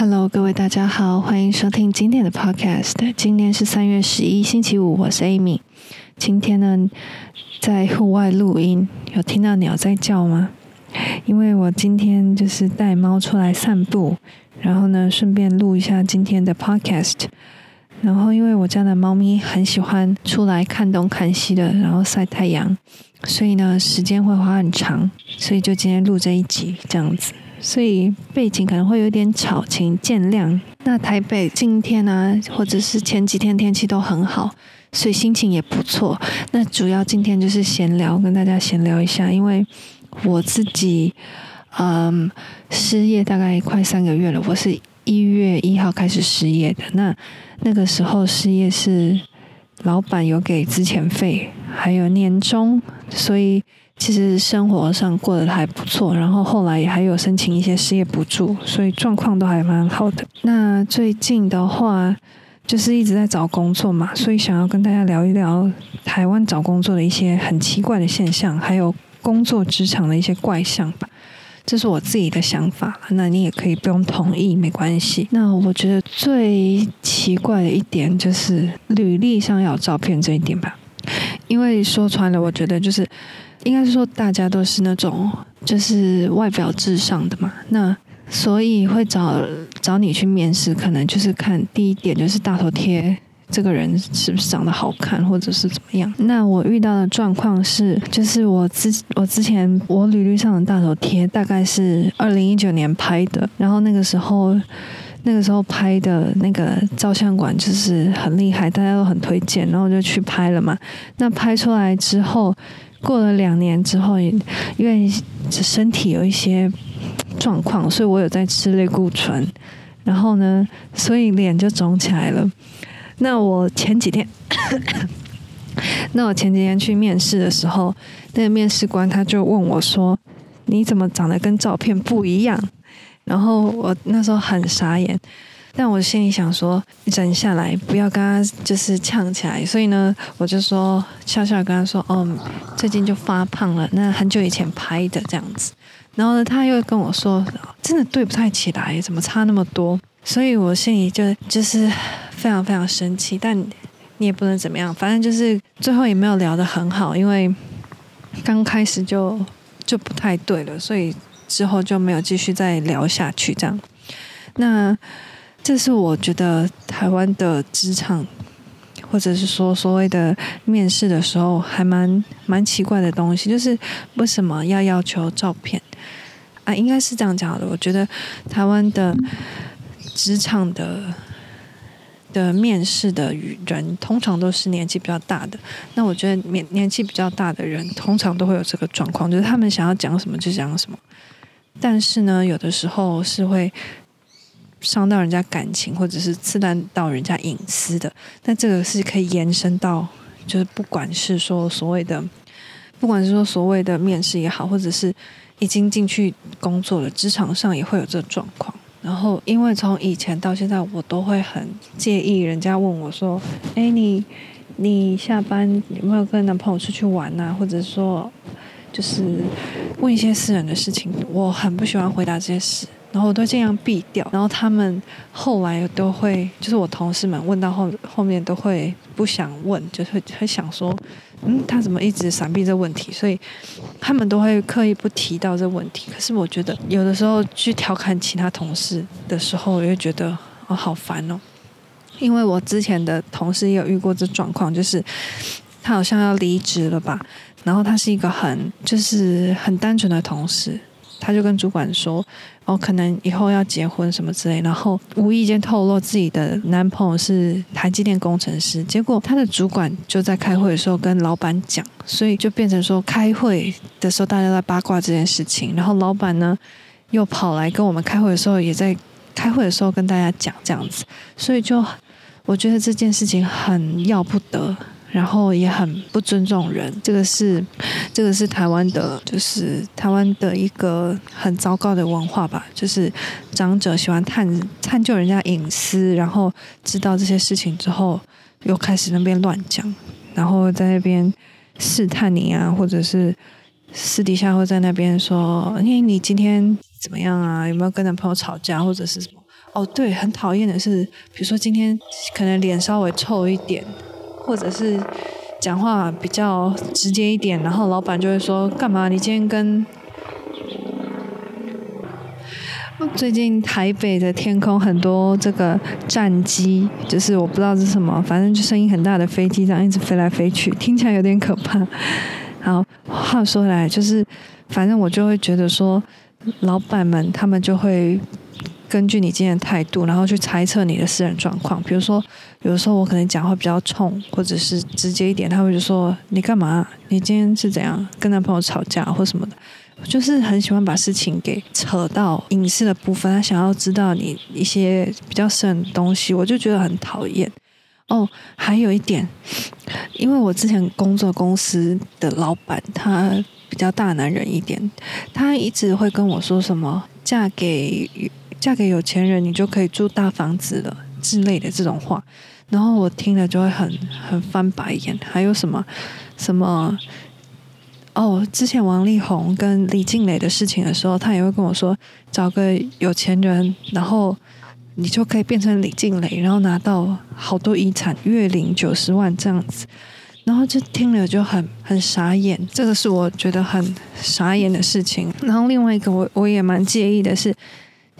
Hello，各位大家好，欢迎收听今天的 Podcast。今天是三月十一，星期五，我是 Amy。今天呢，在户外录音，有听到鸟在叫吗？因为我今天就是带猫出来散步，然后呢，顺便录一下今天的 Podcast。然后，因为我家的猫咪很喜欢出来看东看西的，然后晒太阳，所以呢，时间会花很长，所以就今天录这一集这样子。所以背景可能会有点吵，请见谅。那台北今天呢、或者是前几天天气都很好，所以心情也不错。那主要今天就是闲聊，跟大家闲聊一下，因为我自己嗯失业大概快三个月了，我是一月一号开始失业的。那那个时候失业是老板有给资遣费，还有年终，所以。其实生活上过得还不错，然后后来也还有申请一些失业补助，所以状况都还蛮好的。那最近的话，就是一直在找工作嘛，所以想要跟大家聊一聊台湾找工作的一些很奇怪的现象，还有工作职场的一些怪象吧。这是我自己的想法，那你也可以不用同意，没关系。那我觉得最奇怪的一点就是履历上要有照片这一点吧，因为说穿了，我觉得就是。应该是说，大家都是那种就是外表至上的嘛，那所以会找找你去面试，可能就是看第一点就是大头贴，这个人是不是长得好看，或者是怎么样。那我遇到的状况是，就是我之我之前我履历上的大头贴大概是二零一九年拍的，然后那个时候那个时候拍的那个照相馆就是很厉害，大家都很推荐，然后就去拍了嘛。那拍出来之后。过了两年之后，因为身体有一些状况，所以我有在吃类固醇，然后呢，所以脸就肿起来了。那我前几天，那我前几天去面试的时候，那个面试官他就问我说：“你怎么长得跟照片不一样？”然后我那时候很傻眼。但我心里想说，忍下来，不要跟他就是呛起来。所以呢，我就说笑笑跟他说：“哦，最近就发胖了，那很久以前拍的这样子。”然后呢，他又跟我说：“真的对不太起来，怎么差那么多？”所以我心里就就是非常非常生气。但你也不能怎么样，反正就是最后也没有聊得很好，因为刚开始就就不太对了，所以之后就没有继续再聊下去。这样，那。这是我觉得台湾的职场，或者是说所谓的面试的时候，还蛮蛮奇怪的东西，就是为什么要要求照片啊？应该是这样讲的。我觉得台湾的职场的的面试的人，通常都是年纪比较大的。那我觉得年年纪比较大的人，通常都会有这个状况，就是他们想要讲什么就讲什么。但是呢，有的时候是会。伤到人家感情，或者是刺探到人家隐私的，那这个是可以延伸到，就是不管是说所谓的，不管是说所谓的面试也好，或者是已经进去工作了，职场上也会有这个状况。然后，因为从以前到现在，我都会很介意人家问我说：“哎，你你下班有没有跟男朋友出去玩啊？”或者说，就是问一些私人的事情，我很不喜欢回答这些事。然后我都尽量避掉，然后他们后来都会，就是我同事们问到后后面都会不想问，就会会想说，嗯，他怎么一直闪避这问题？所以他们都会刻意不提到这问题。可是我觉得有的时候去调侃其他同事的时候，我会觉得哦，好烦哦，因为我之前的同事也有遇过这状况，就是他好像要离职了吧，然后他是一个很就是很单纯的同事。他就跟主管说：“哦，可能以后要结婚什么之类。”然后无意间透露自己的男朋友是台积电工程师。结果他的主管就在开会的时候跟老板讲，所以就变成说开会的时候大家在八卦这件事情。然后老板呢又跑来跟我们开会的时候也在开会的时候跟大家讲这样子。所以就我觉得这件事情很要不得。然后也很不尊重人，这个是，这个是台湾的，就是台湾的一个很糟糕的文化吧。就是长者喜欢探探究人家隐私，然后知道这些事情之后，又开始那边乱讲，然后在那边试探你啊，或者是私底下会在那边说：“哎，你今天怎么样啊？有没有跟男朋友吵架，或者是什么？”哦，对，很讨厌的是，比如说今天可能脸稍微臭一点，或者是讲话比较直接一点，然后老板就会说：“干嘛？你今天跟……”最近台北的天空很多这个战机，就是我不知道是什么，反正就声音很大的飞机这样一直飞来飞去，听起来有点可怕。然后话说回来，就是反正我就会觉得说，老板们他们就会根据你今天的态度，然后去猜测你的私人状况。比如说，有的时候我可能讲话比较冲，或者是直接一点，他会就说：“你干嘛？你今天是怎样跟男朋友吵架或什么的？”就是很喜欢把事情给扯到隐私的部分，他想要知道你一些比较深的东西，我就觉得很讨厌。哦，还有一点，因为我之前工作公司的老板他比较大男人一点，他一直会跟我说什么“嫁给嫁给有钱人，你就可以住大房子了”之类的这种话，然后我听了就会很很翻白眼。还有什么什么？哦，之前王力宏跟李静蕾的事情的时候，他也会跟我说，找个有钱人，然后你就可以变成李静蕾，然后拿到好多遗产，月领九十万这样子，然后就听了就很很傻眼，这个是我觉得很傻眼的事情。然后另外一个我我也蛮介意的是。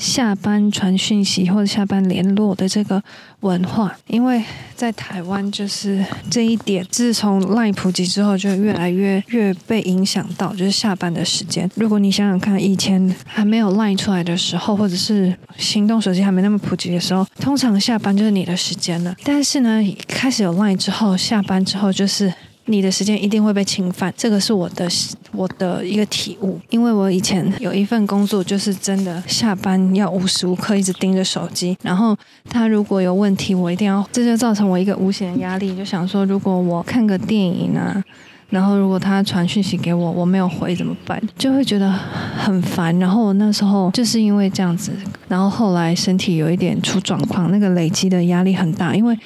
下班传讯息或者下班联络的这个文化，因为在台湾就是这一点，自从 LINE 普及之后，就越来越越被影响到，就是下班的时间。如果你想想看，以前还没有 LINE 出来的时候，或者是行动手机还没那么普及的时候，通常下班就是你的时间了。但是呢，开始有 LINE 之后，下班之后就是。你的时间一定会被侵犯，这个是我的我的一个体悟。因为我以前有一份工作，就是真的下班要无时无刻一直盯着手机，然后他如果有问题，我一定要，这就造成我一个无形的压力。就想说，如果我看个电影啊，然后如果他传讯息给我，我没有回怎么办？就会觉得很烦。然后我那时候就是因为这样子，然后后来身体有一点出状况，那个累积的压力很大，因为。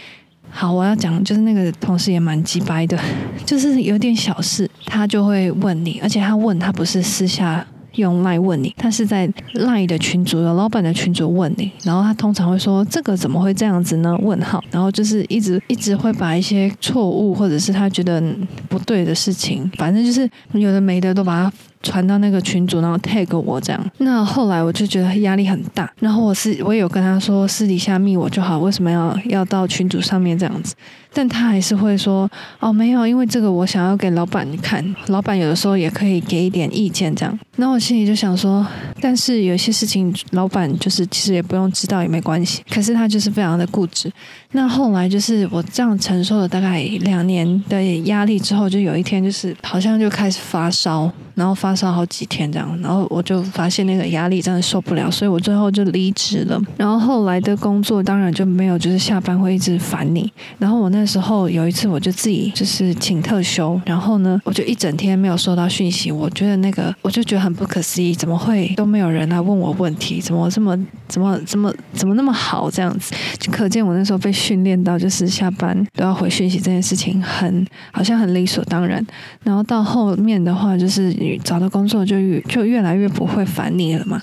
好，我要讲，就是那个同事也蛮鸡掰的，就是有点小事，他就会问你，而且他问他不是私下用赖问你，他是在赖的群组，有老板的群组问你，然后他通常会说这个怎么会这样子呢？问号，然后就是一直一直会把一些错误或者是他觉得不对的事情，反正就是有的没的都把它。传到那个群组，然后 tag 我这样。那后来我就觉得压力很大，然后我是我有跟他说私底下密我就好，为什么要要到群组上面这样子？但他还是会说哦，没有，因为这个我想要给老板看，老板有的时候也可以给一点意见这样。那我心里就想说，但是有些事情老板就是其实也不用知道也没关系，可是他就是非常的固执。那后来就是我这样承受了大概两年的压力之后，就有一天就是好像就开始发烧，然后发烧好几天这样，然后我就发现那个压力真的受不了，所以我最后就离职了。然后后来的工作当然就没有，就是下班会一直烦你。然后我那时候有一次我就自己就是请特休，然后呢我就一整天没有收到讯息，我觉得那个我就觉得很不可思议，怎么会都没有人来问我问题？怎么这么怎么怎么怎么那么好这样子？就可见我那时候被。训练到就是下班都要回讯息这件事情很好像很理所当然，然后到后面的话就是找工作就越就越来越不会烦你了嘛。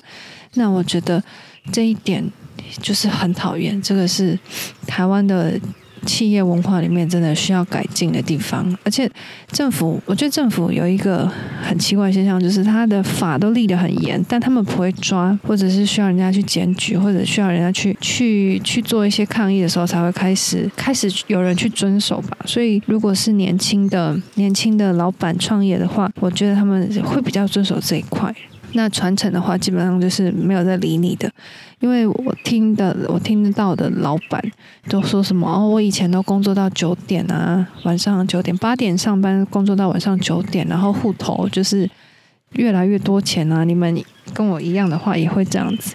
那我觉得这一点就是很讨厌，这个是台湾的。企业文化里面真的需要改进的地方，而且政府，我觉得政府有一个很奇怪的现象，就是他的法都立得很严，但他们不会抓，或者是需要人家去检举，或者需要人家去去去做一些抗议的时候，才会开始开始有人去遵守吧。所以，如果是年轻的年轻的老板创业的话，我觉得他们会比较遵守这一块。那传承的话，基本上就是没有在理你的，因为我听的，我听得到的老板都说什么哦，我以前都工作到九点啊，晚上九点八点上班，工作到晚上九点，然后户头就是越来越多钱啊。你们跟我一样的话，也会这样子，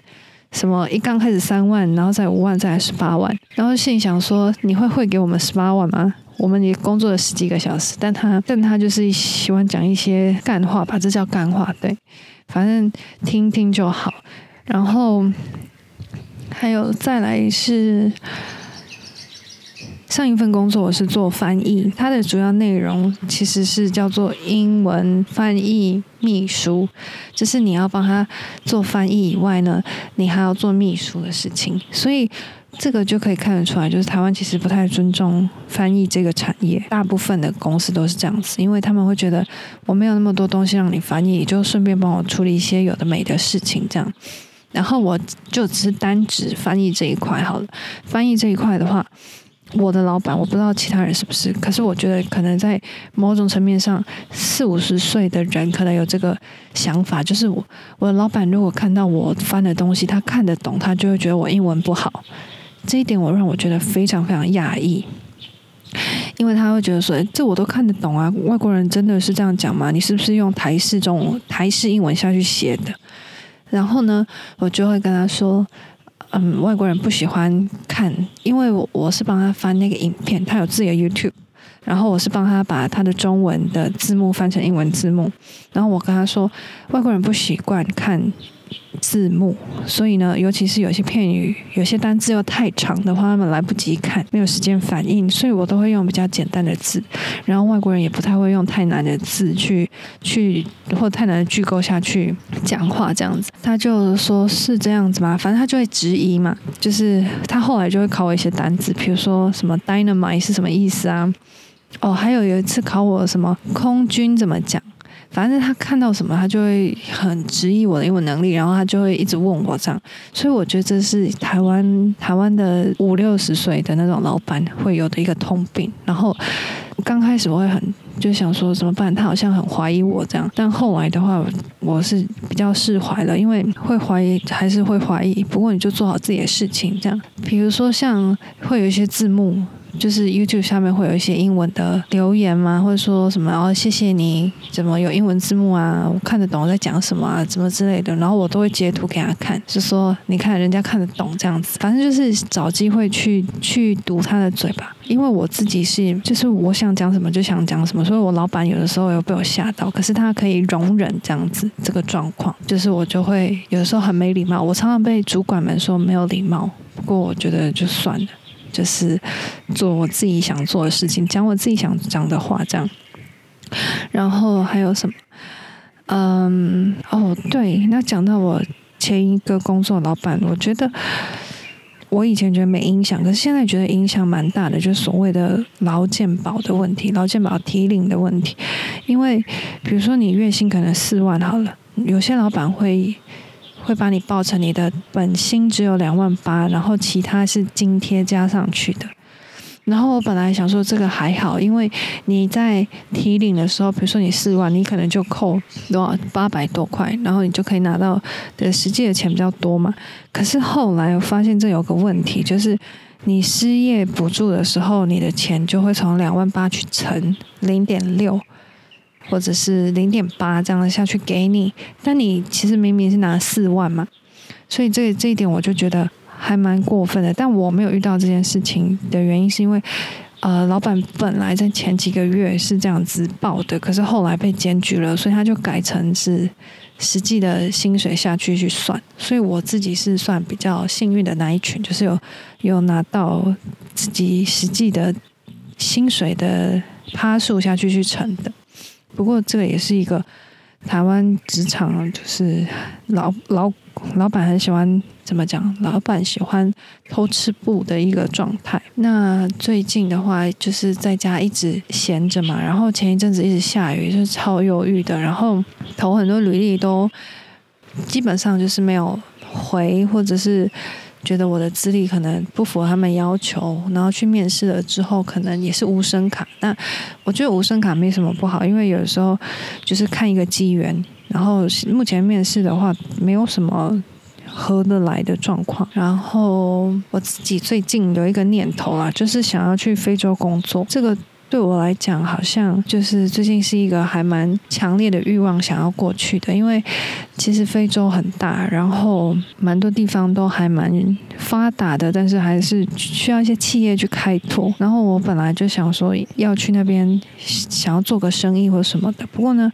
什么一刚开始三万，然后再五万，再来十八万，然后心里想说，你会汇给我们十八万吗？我们也工作了十几个小时，但他但他就是喜欢讲一些干话吧，这叫干话，对。反正听听就好，然后还有再来是，上一份工作我是做翻译，它的主要内容其实是叫做英文翻译秘书，就是你要帮他做翻译以外呢，你还要做秘书的事情，所以这个就可以看得出来，就是台湾其实不太尊重翻译这个产业，大部分的公司都是这样子，因为他们会觉得我没有那么多东西让你翻译，就顺便帮我处理一些有的没的事情这样。然后我就只是单指翻译这一块好了。翻译这一块的话，我的老板我不知道其他人是不是，可是我觉得可能在某种层面上，四五十岁的人可能有这个想法，就是我我的老板如果看到我翻的东西，他看得懂，他就会觉得我英文不好。这一点我让我觉得非常非常讶异，因为他会觉得说，这我都看得懂啊，外国人真的是这样讲吗？你是不是用台式中台式英文下去写的？然后呢，我就会跟他说，嗯，外国人不喜欢看，因为我我是帮他翻那个影片，他有自己的 YouTube，然后我是帮他把他的中文的字幕翻成英文字幕，然后我跟他说，外国人不习惯看。字幕，所以呢，尤其是有些片语、有些单字又太长的话，他们来不及看，没有时间反应，所以我都会用比较简单的字。然后外国人也不太会用太难的字去去或太难的句构下去讲话，这样子。他就说是这样子嘛，反正他就会质疑嘛，就是他后来就会考我一些单字，比如说什么 dynamite 是什么意思啊？哦，还有有一次考我什么空军怎么讲？反正他看到什么，他就会很质疑我的英文能力，然后他就会一直问我这样。所以我觉得这是台湾台湾的五六十岁的那种老板会有的一个通病。然后刚开始我会很就想说怎么办，他好像很怀疑我这样。但后来的话，我是比较释怀了，因为会怀疑还是会怀疑，不过你就做好自己的事情这样。比如说像会有一些字幕。就是 YouTube 下面会有一些英文的留言吗？或者说什么哦，谢谢你，怎么有英文字幕啊？我看得懂我在讲什么啊？怎么之类的，然后我都会截图给他看，就说你看人家看得懂这样子。反正就是找机会去去堵他的嘴巴，因为我自己是就是我想讲什么就想讲什么，所以我老板有的时候有被我吓到，可是他可以容忍这样子这个状况，就是我就会有的时候很没礼貌，我常常被主管们说没有礼貌，不过我觉得就算了。就是做我自己想做的事情，讲我自己想讲的话，这样。然后还有什么？嗯，哦，对，那讲到我前一个工作老板，我觉得我以前觉得没影响，可是现在觉得影响蛮大的，就是所谓的劳健保的问题，劳健保提领的问题。因为比如说你月薪可能四万好了，有些老板会。会把你报成你的本薪只有两万八，然后其他是津贴加上去的。然后我本来想说这个还好，因为你在提领的时候，比如说你四万，你可能就扣多少八百多块，然后你就可以拿到的实际的钱比较多嘛。可是后来我发现这有个问题，就是你失业补助的时候，你的钱就会从两万八去乘零点六。或者是零点八这样下去给你，但你其实明明是拿四万嘛，所以这这一点我就觉得还蛮过分的。但我没有遇到这件事情的原因，是因为呃，老板本来在前几个月是这样子报的，可是后来被检举了，所以他就改成是实际的薪水下去去算。所以我自己是算比较幸运的那一群，就是有有拿到自己实际的薪水的趴数下去去乘的。不过这个也是一个台湾职场，就是老老老板很喜欢怎么讲？老板喜欢偷吃布的一个状态。那最近的话，就是在家一直闲着嘛，然后前一阵子一直下雨，就是超忧郁的。然后投很多履历都基本上就是没有回，或者是。觉得我的资历可能不符合他们要求，然后去面试了之后，可能也是无声卡。那我觉得无声卡没什么不好，因为有时候就是看一个机缘。然后目前面试的话，没有什么合得来的状况。然后我自己最近有一个念头啊，就是想要去非洲工作。这个。对我来讲，好像就是最近是一个还蛮强烈的欲望，想要过去的。因为其实非洲很大，然后蛮多地方都还蛮发达的，但是还是需要一些企业去开拓。然后我本来就想说要去那边，想要做个生意或什么的。不过呢，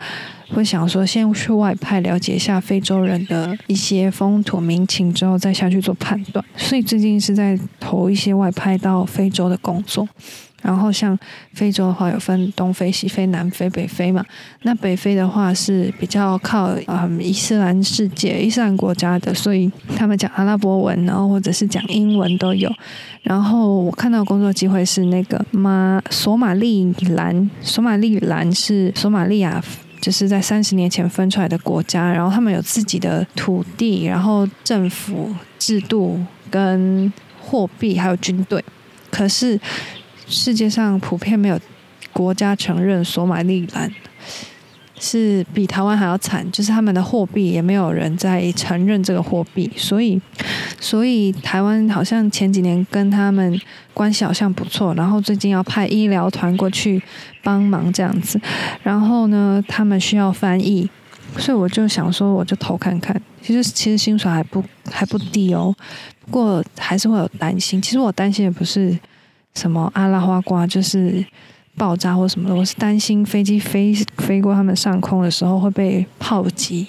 会想说先去外派了解一下非洲人的一些风土民情，之后再下去做判断。所以最近是在投一些外派到非洲的工作。然后像非洲的话，有分东非、西非、南非、北非嘛。那北非的话是比较靠嗯伊斯兰世界、伊斯兰国家的，所以他们讲阿拉伯文，然后或者是讲英文都有。然后我看到工作机会是那个马索马利兰，索马利兰是索马利亚，就是在三十年前分出来的国家，然后他们有自己的土地，然后政府制度跟货币还有军队，可是。世界上普遍没有国家承认索马利兰，是比台湾还要惨。就是他们的货币也没有人在承认这个货币，所以，所以台湾好像前几年跟他们关系好像不错，然后最近要派医疗团过去帮忙这样子，然后呢，他们需要翻译，所以我就想说，我就投看看。其实其实薪水还不还不低哦，不过还是会有担心。其实我担心的不是。什么阿拉花瓜就是爆炸或什么的，我是担心飞机飞飞过他们上空的时候会被炮击，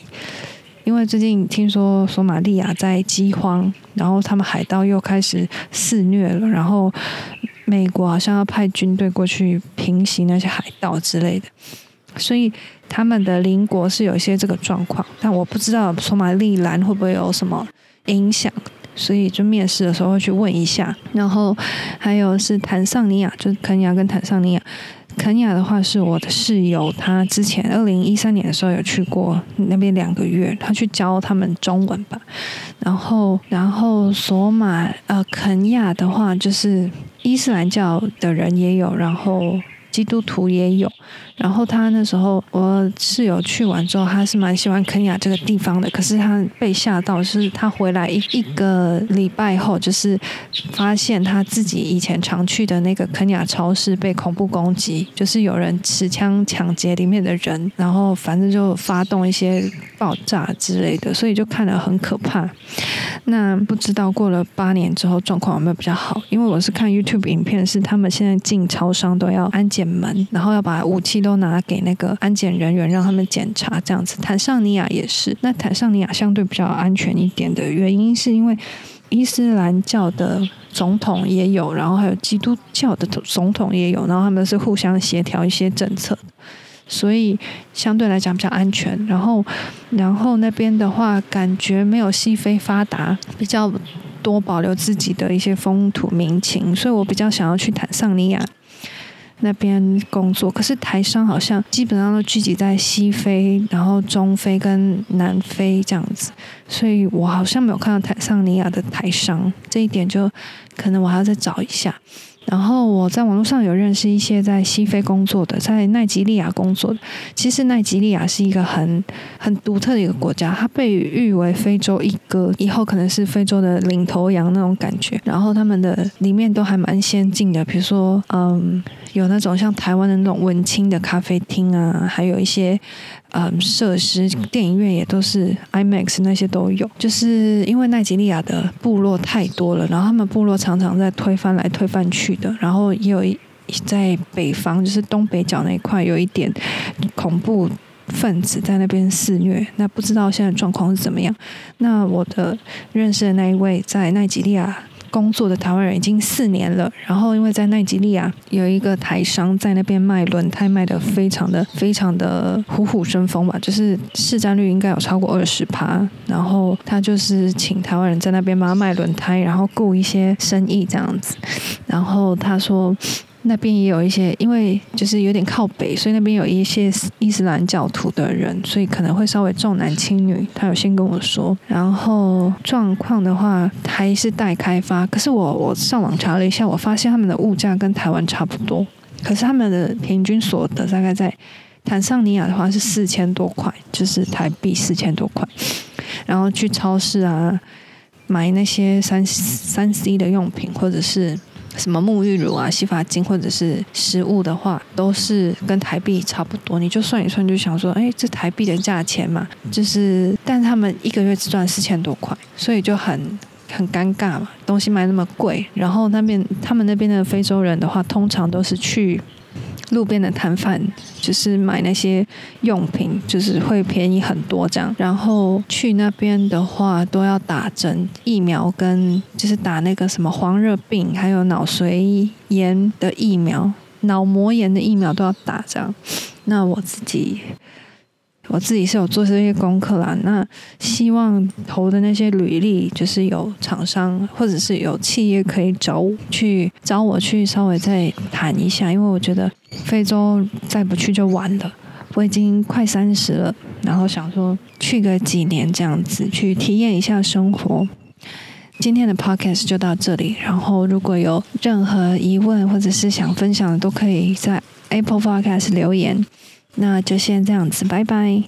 因为最近听说索马利亚在饥荒，然后他们海盗又开始肆虐了，然后美国好像要派军队过去平息那些海盗之类的，所以他们的邻国是有一些这个状况，但我不知道索马利兰会不会有什么影响。所以就面试的时候会去问一下，然后还有是坦桑尼亚，就是肯亚跟坦桑尼亚。肯尼亚的话是我的室友，他之前二零一三年的时候有去过那边两个月，他去教他们中文吧。然后，然后索马呃肯亚的话就是伊斯兰教的人也有，然后基督徒也有。然后他那时候，我室友去完之后，他是蛮喜欢肯亚这个地方的。可是他被吓到，是他回来一一个礼拜后，就是发现他自己以前常去的那个肯亚超市被恐怖攻击，就是有人持枪抢劫里面的人，然后反正就发动一些爆炸之类的，所以就看了很可怕。那不知道过了八年之后状况有没有比较好？因为我是看 YouTube 影片，是他们现在进超商都要安检门，然后要把武器。都拿给那个安检人员，让他们检查这样子。坦尚尼亚也是，那坦尚尼亚相对比较安全一点的原因，是因为伊斯兰教的总统也有，然后还有基督教的总统也有，然后他们是互相协调一些政策，所以相对来讲比较安全。然后，然后那边的话，感觉没有西非发达，比较多保留自己的一些风土民情，所以我比较想要去坦尚尼亚。那边工作，可是台商好像基本上都聚集在西非，然后中非跟南非这样子，所以我好像没有看到坦桑尼亚的台商，这一点就可能我还要再找一下。然后我在网络上有认识一些在西非工作的，在奈及利亚工作的。其实奈及利亚是一个很很独特的一个国家，它被誉为非洲一哥，以后可能是非洲的领头羊那种感觉。然后他们的里面都还蛮先进的，比如说，嗯，有那种像台湾的那种文青的咖啡厅啊，还有一些。嗯，设施电影院也都是 IMAX 那些都有，就是因为奈及利亚的部落太多了，然后他们部落常常在推翻来推翻去的，然后也有一在北方，就是东北角那一块有一点恐怖分子在那边肆虐，那不知道现在状况是怎么样？那我的认识的那一位在奈及利亚。工作的台湾人已经四年了，然后因为在奈及利亚有一个台商在那边卖轮胎，卖得非常的非常的虎虎生风吧，就是市占率应该有超过二十趴，然后他就是请台湾人在那边帮他卖轮胎，然后顾一些生意这样子，然后他说。那边也有一些，因为就是有点靠北，所以那边有一些伊斯兰教徒的人，所以可能会稍微重男轻女。他有先跟我说，然后状况的话还是待开发。可是我我上网查了一下，我发现他们的物价跟台湾差不多，可是他们的平均所得大概在坦桑尼亚的话是四千多块，就是台币四千多块。然后去超市啊买那些三三 C 的用品，或者是。什么沐浴乳啊、洗发精或者是食物的话，都是跟台币差不多。你就算一算，就想说，哎，这台币的价钱嘛，就是，但是他们一个月只赚四千多块，所以就很很尴尬嘛，东西卖那么贵。然后那边他们那边的非洲人的话，通常都是去路边的摊贩，就是买那些用品，就是会便宜很多这样。然后去那边的话，都要打针、疫苗跟就是打那个什么黄热病，还有脑髓炎的疫苗、脑膜炎的疫苗都要打这样。那我自己。我自己是有做这些功课啦，那希望投的那些履历，就是有厂商或者是有企业可以找我去找我去稍微再谈一下，因为我觉得非洲再不去就完了。我已经快三十了，然后想说去个几年这样子去体验一下生活。今天的 podcast 就到这里，然后如果有任何疑问或者是想分享的，都可以在 Apple Podcast 留言。那就先这样子，拜拜。